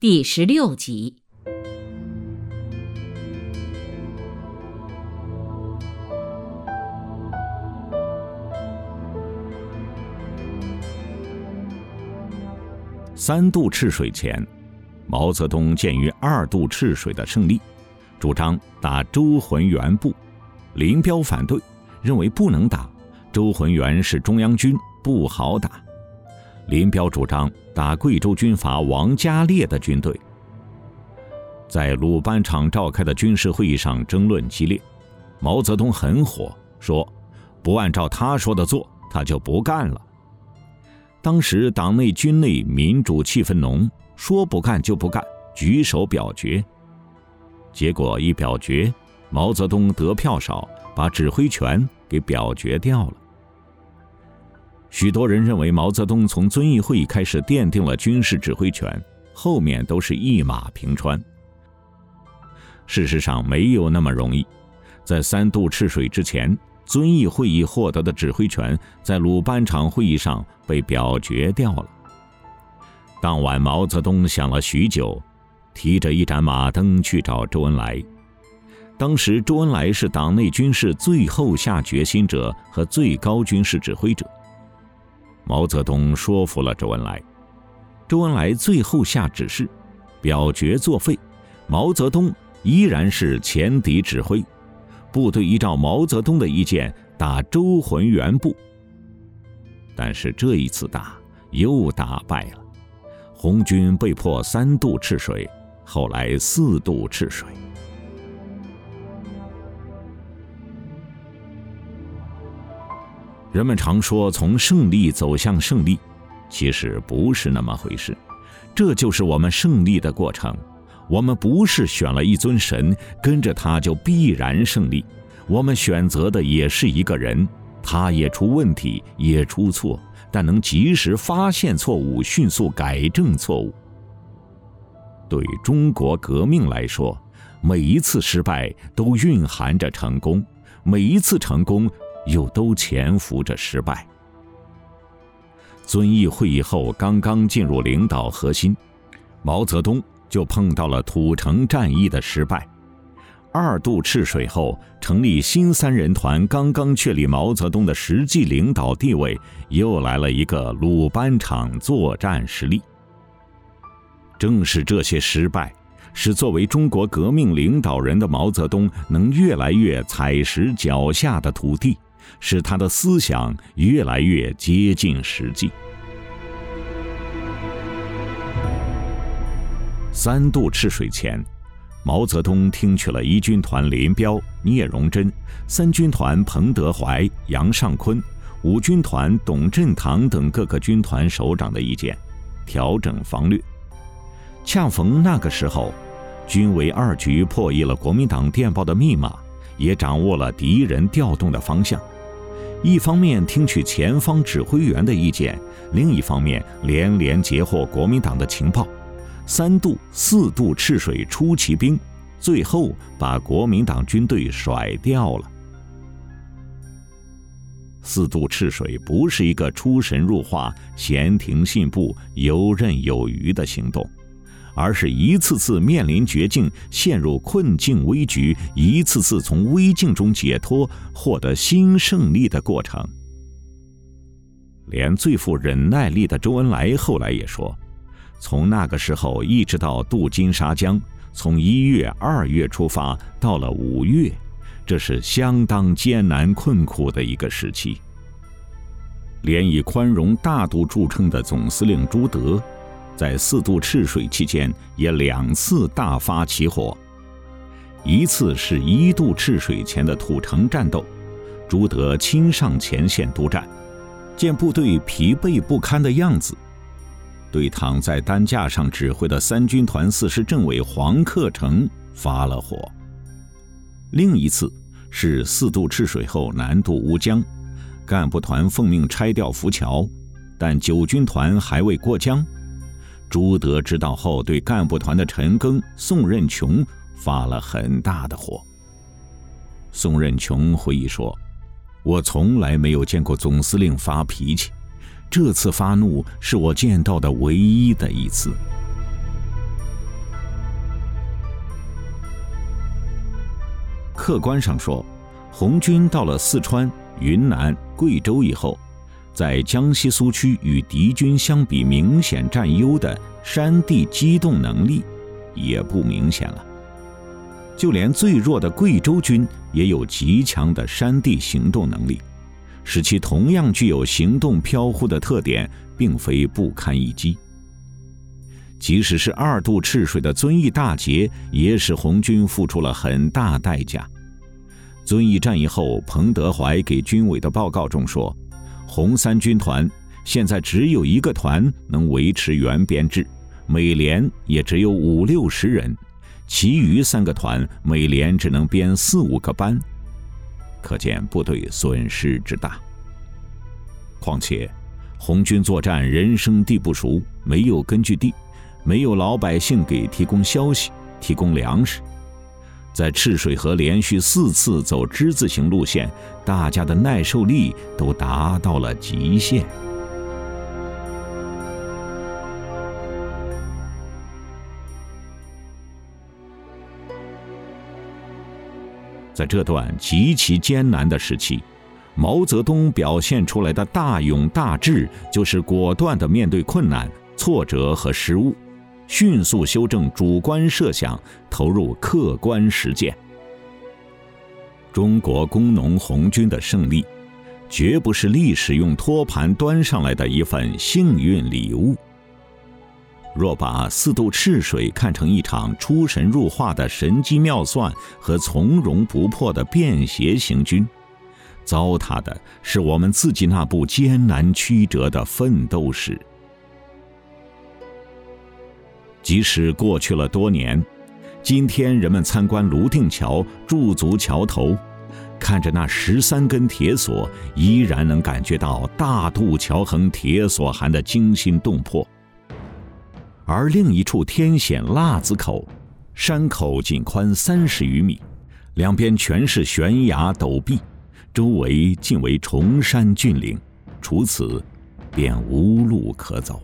第十六集。三渡赤水前，毛泽东鉴于二渡赤水的胜利，主张打周浑元部。林彪反对，认为不能打，周浑元是中央军，不好打。林彪主张打贵州军阀王家烈的军队。在鲁班场召开的军事会议上争论激烈，毛泽东很火，说：“不按照他说的做，他就不干了。”当时党内军内民主气氛浓，说不干就不干，举手表决。结果一表决，毛泽东得票少，把指挥权给表决掉了。许多人认为毛泽东从遵义会议开始奠定了军事指挥权，后面都是一马平川。事实上没有那么容易，在三渡赤水之前。遵义会议获得的指挥权，在鲁班场会议上被表决掉了。当晚，毛泽东想了许久，提着一盏马灯去找周恩来。当时，周恩来是党内军事最后下决心者和最高军事指挥者。毛泽东说服了周恩来，周恩来最后下指示，表决作废，毛泽东依然是前敌指挥。部队依照毛泽东的意见打周浑元部，但是这一次打又打败了，红军被迫三渡赤水，后来四渡赤水。人们常说从胜利走向胜利，其实不是那么回事，这就是我们胜利的过程。我们不是选了一尊神，跟着他就必然胜利。我们选择的也是一个人，他也出问题，也出错，但能及时发现错误，迅速改正错误。对中国革命来说，每一次失败都蕴含着成功，每一次成功又都潜伏着失败。遵义会议后，刚刚进入领导核心，毛泽东。就碰到了土城战役的失败，二渡赤水后成立新三人团，刚刚确立毛泽东的实际领导地位，又来了一个鲁班场作战失利。正是这些失败，使作为中国革命领导人的毛泽东能越来越踩实脚下的土地，使他的思想越来越接近实际。三渡赤水前，毛泽东听取了一军团林彪、聂荣臻，三军团彭德怀、杨尚昆，五军团董振堂等各个军团首长的意见，调整方略。恰逢那个时候，军委二局破译了国民党电报的密码，也掌握了敌人调动的方向。一方面听取前方指挥员的意见，另一方面连连截获国民党的情报。三渡、四渡赤水出奇兵，最后把国民党军队甩掉了。四渡赤水不是一个出神入化、闲庭信步、游刃有余的行动，而是一次次面临绝境、陷入困境危局，一次次从危境中解脱、获得新胜利的过程。连最富忍耐力的周恩来后来也说。从那个时候一直到渡金沙江，从一月、二月出发，到了五月，这是相当艰难困苦的一个时期。连以宽容大度著称的总司令朱德，在四渡赤水期间也两次大发起火，一次是一渡赤水前的土城战斗，朱德亲上前线督战，见部队疲惫不堪的样子。对躺在担架上指挥的三军团四师政委黄克诚发了火。另一次是四渡赤水后南渡乌江，干部团奉命拆掉浮桥，但九军团还未过江。朱德知道后，对干部团的陈赓、宋任穷发了很大的火。宋任穷回忆说：“我从来没有见过总司令发脾气，这次发怒是我见到的唯一的一次。”客观上说，红军到了四川、云南、贵州以后，在江西苏区与敌军相比明显占优的山地机动能力也不明显了。就连最弱的贵州军也有极强的山地行动能力，使其同样具有行动飘忽的特点，并非不堪一击。即使是二渡赤水的遵义大捷，也使红军付出了很大代价。遵义战役后，彭德怀给军委的报告中说：“红三军团现在只有一个团能维持原编制，每连也只有五六十人。”其余三个团每连只能编四五个班，可见部队损失之大。况且，红军作战人生地不熟，没有根据地，没有老百姓给提供消息、提供粮食，在赤水河连续四次走之字形路线，大家的耐受力都达到了极限。在这段极其艰难的时期，毛泽东表现出来的大勇大智，就是果断地面对困难、挫折和失误，迅速修正主观设想，投入客观实践。中国工农红军的胜利，绝不是历史用托盘端上来的一份幸运礼物。若把四渡赤水看成一场出神入化的神机妙算和从容不迫的便携行军，糟蹋的是我们自己那部艰难曲折的奋斗史。即使过去了多年，今天人们参观泸定桥，驻足桥头，看着那十三根铁索，依然能感觉到大渡桥横铁索寒的惊心动魄。而另一处天险腊子口，山口仅宽三十余米，两边全是悬崖陡壁，周围尽为崇山峻岭，除此，便无路可走。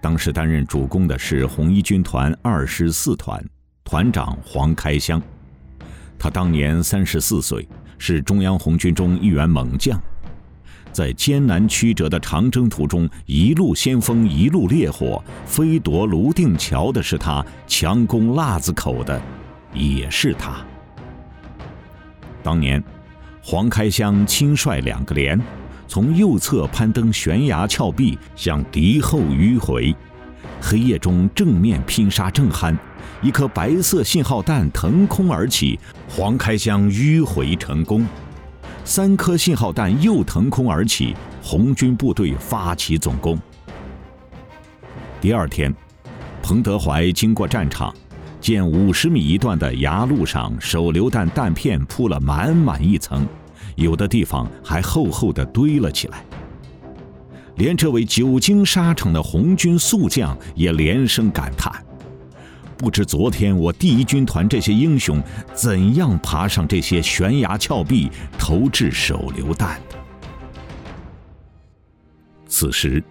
当时担任主攻的是红一军团二十四团团长黄开湘，他当年三十四岁，是中央红军中一员猛将。在艰难曲折的长征途中，一路先锋，一路烈火，飞夺泸定桥的是他，强攻腊子口的也是他。当年，黄开湘亲率两个连，从右侧攀登悬崖峭壁，向敌后迂回。黑夜中正面拼杀正酣，一颗白色信号弹腾空而起，黄开湘迂回成功。三颗信号弹又腾空而起，红军部队发起总攻。第二天，彭德怀经过战场，见五十米一段的崖路上手榴弹弹片铺了满满一层，有的地方还厚厚的堆了起来。连这位久经沙场的红军宿将也连声感叹。不知昨天我第一军团这些英雄怎样爬上这些悬崖峭壁投掷手榴弹的？此时，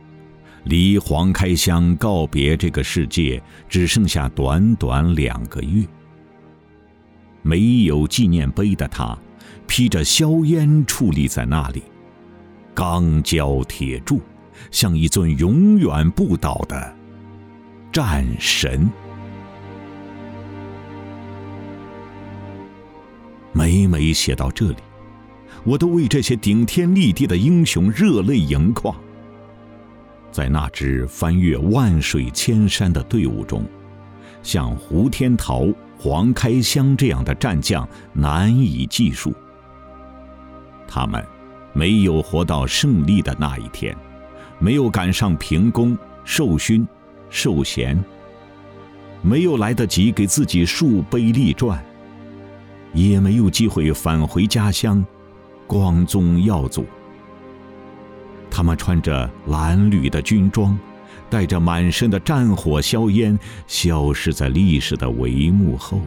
离黄开湘告别这个世界只剩下短短两个月。没有纪念碑的他，披着硝烟矗立在那里，钢胶铁铸，像一尊永远不倒的战神。每每写到这里，我都为这些顶天立地的英雄热泪盈眶。在那支翻越万水千山的队伍中，像胡天桃、黄开湘这样的战将难以计数。他们没有活到胜利的那一天，没有赶上平功、授勋、授衔，没有来得及给自己树碑立传。也没有机会返回家乡，光宗耀祖。他们穿着蓝绿的军装，带着满身的战火硝烟，消失在历史的帷幕后。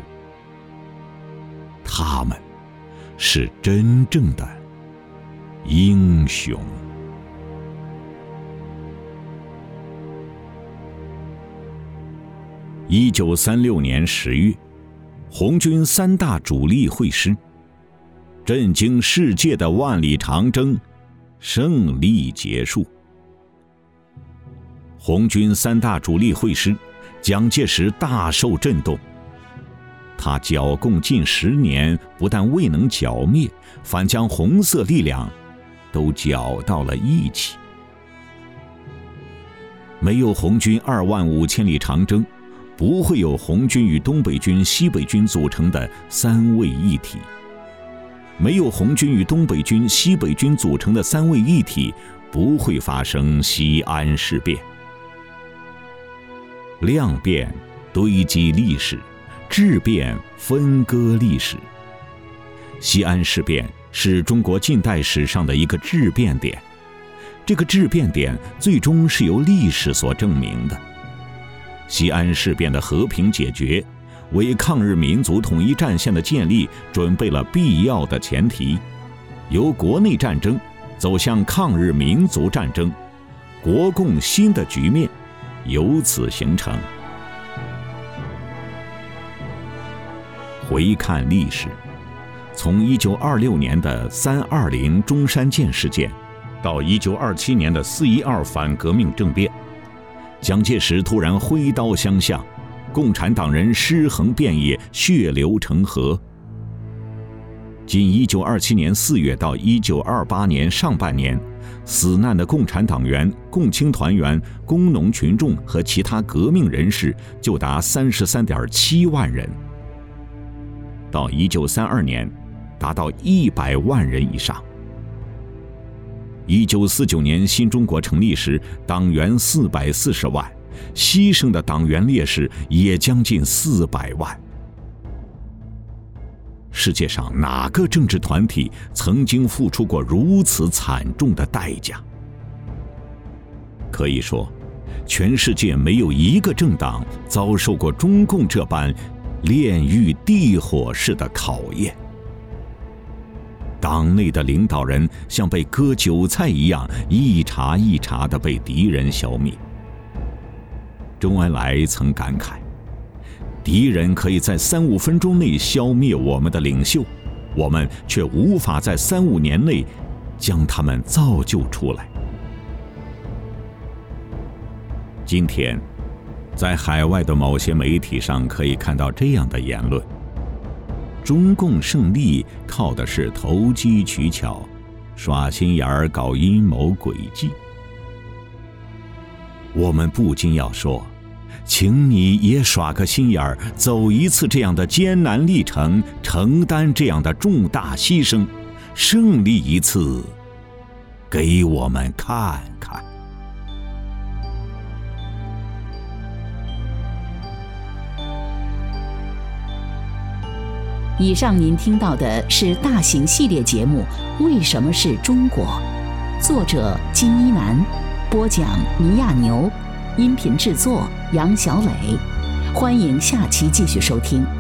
他们，是真正的英雄。一九三六年十月。红军三大主力会师，震惊世界的万里长征胜利结束。红军三大主力会师，蒋介石大受震动。他剿共近十年，不但未能剿灭，反将红色力量都搅到了一起。没有红军二万五千里长征，不会有红军与东北军、西北军组成的三位一体。没有红军与东北军、西北军组成的三位一体，不会发生西安事变。量变堆积历史。质变分割历史。西安事变是中国近代史上的一个质变点，这个质变点最终是由历史所证明的。西安事变的和平解决，为抗日民族统一战线的建立准备了必要的前提，由国内战争走向抗日民族战争，国共新的局面由此形成。回看历史，从一九二六年的三二零中山舰事件，到一九二七年的四一二反革命政变，蒋介石突然挥刀相向，共产党人尸横遍野，血流成河。仅一九二七年四月到一九二八年上半年，死难的共产党员、共青团员、工农群众和其他革命人士就达三十三点七万人。到一九三二年，达到一百万人以上。一九四九年新中国成立时，党员四百四十万，牺牲的党员烈士也将近四百万。世界上哪个政治团体曾经付出过如此惨重的代价？可以说，全世界没有一个政党遭受过中共这般。炼狱地火式的考验，党内的领导人像被割韭菜一样，一茬一茬的被敌人消灭。周恩来曾感慨：“敌人可以在三五分钟内消灭我们的领袖，我们却无法在三五年内将他们造就出来。”今天。在海外的某些媒体上可以看到这样的言论：中共胜利靠的是投机取巧、耍心眼儿、搞阴谋诡计。我们不禁要说，请你也耍个心眼儿，走一次这样的艰难历程，承担这样的重大牺牲，胜利一次，给我们看看。以上您听到的是大型系列节目《为什么是中国》，作者金一南，播讲尼亚牛，音频制作杨小磊。欢迎下期继续收听。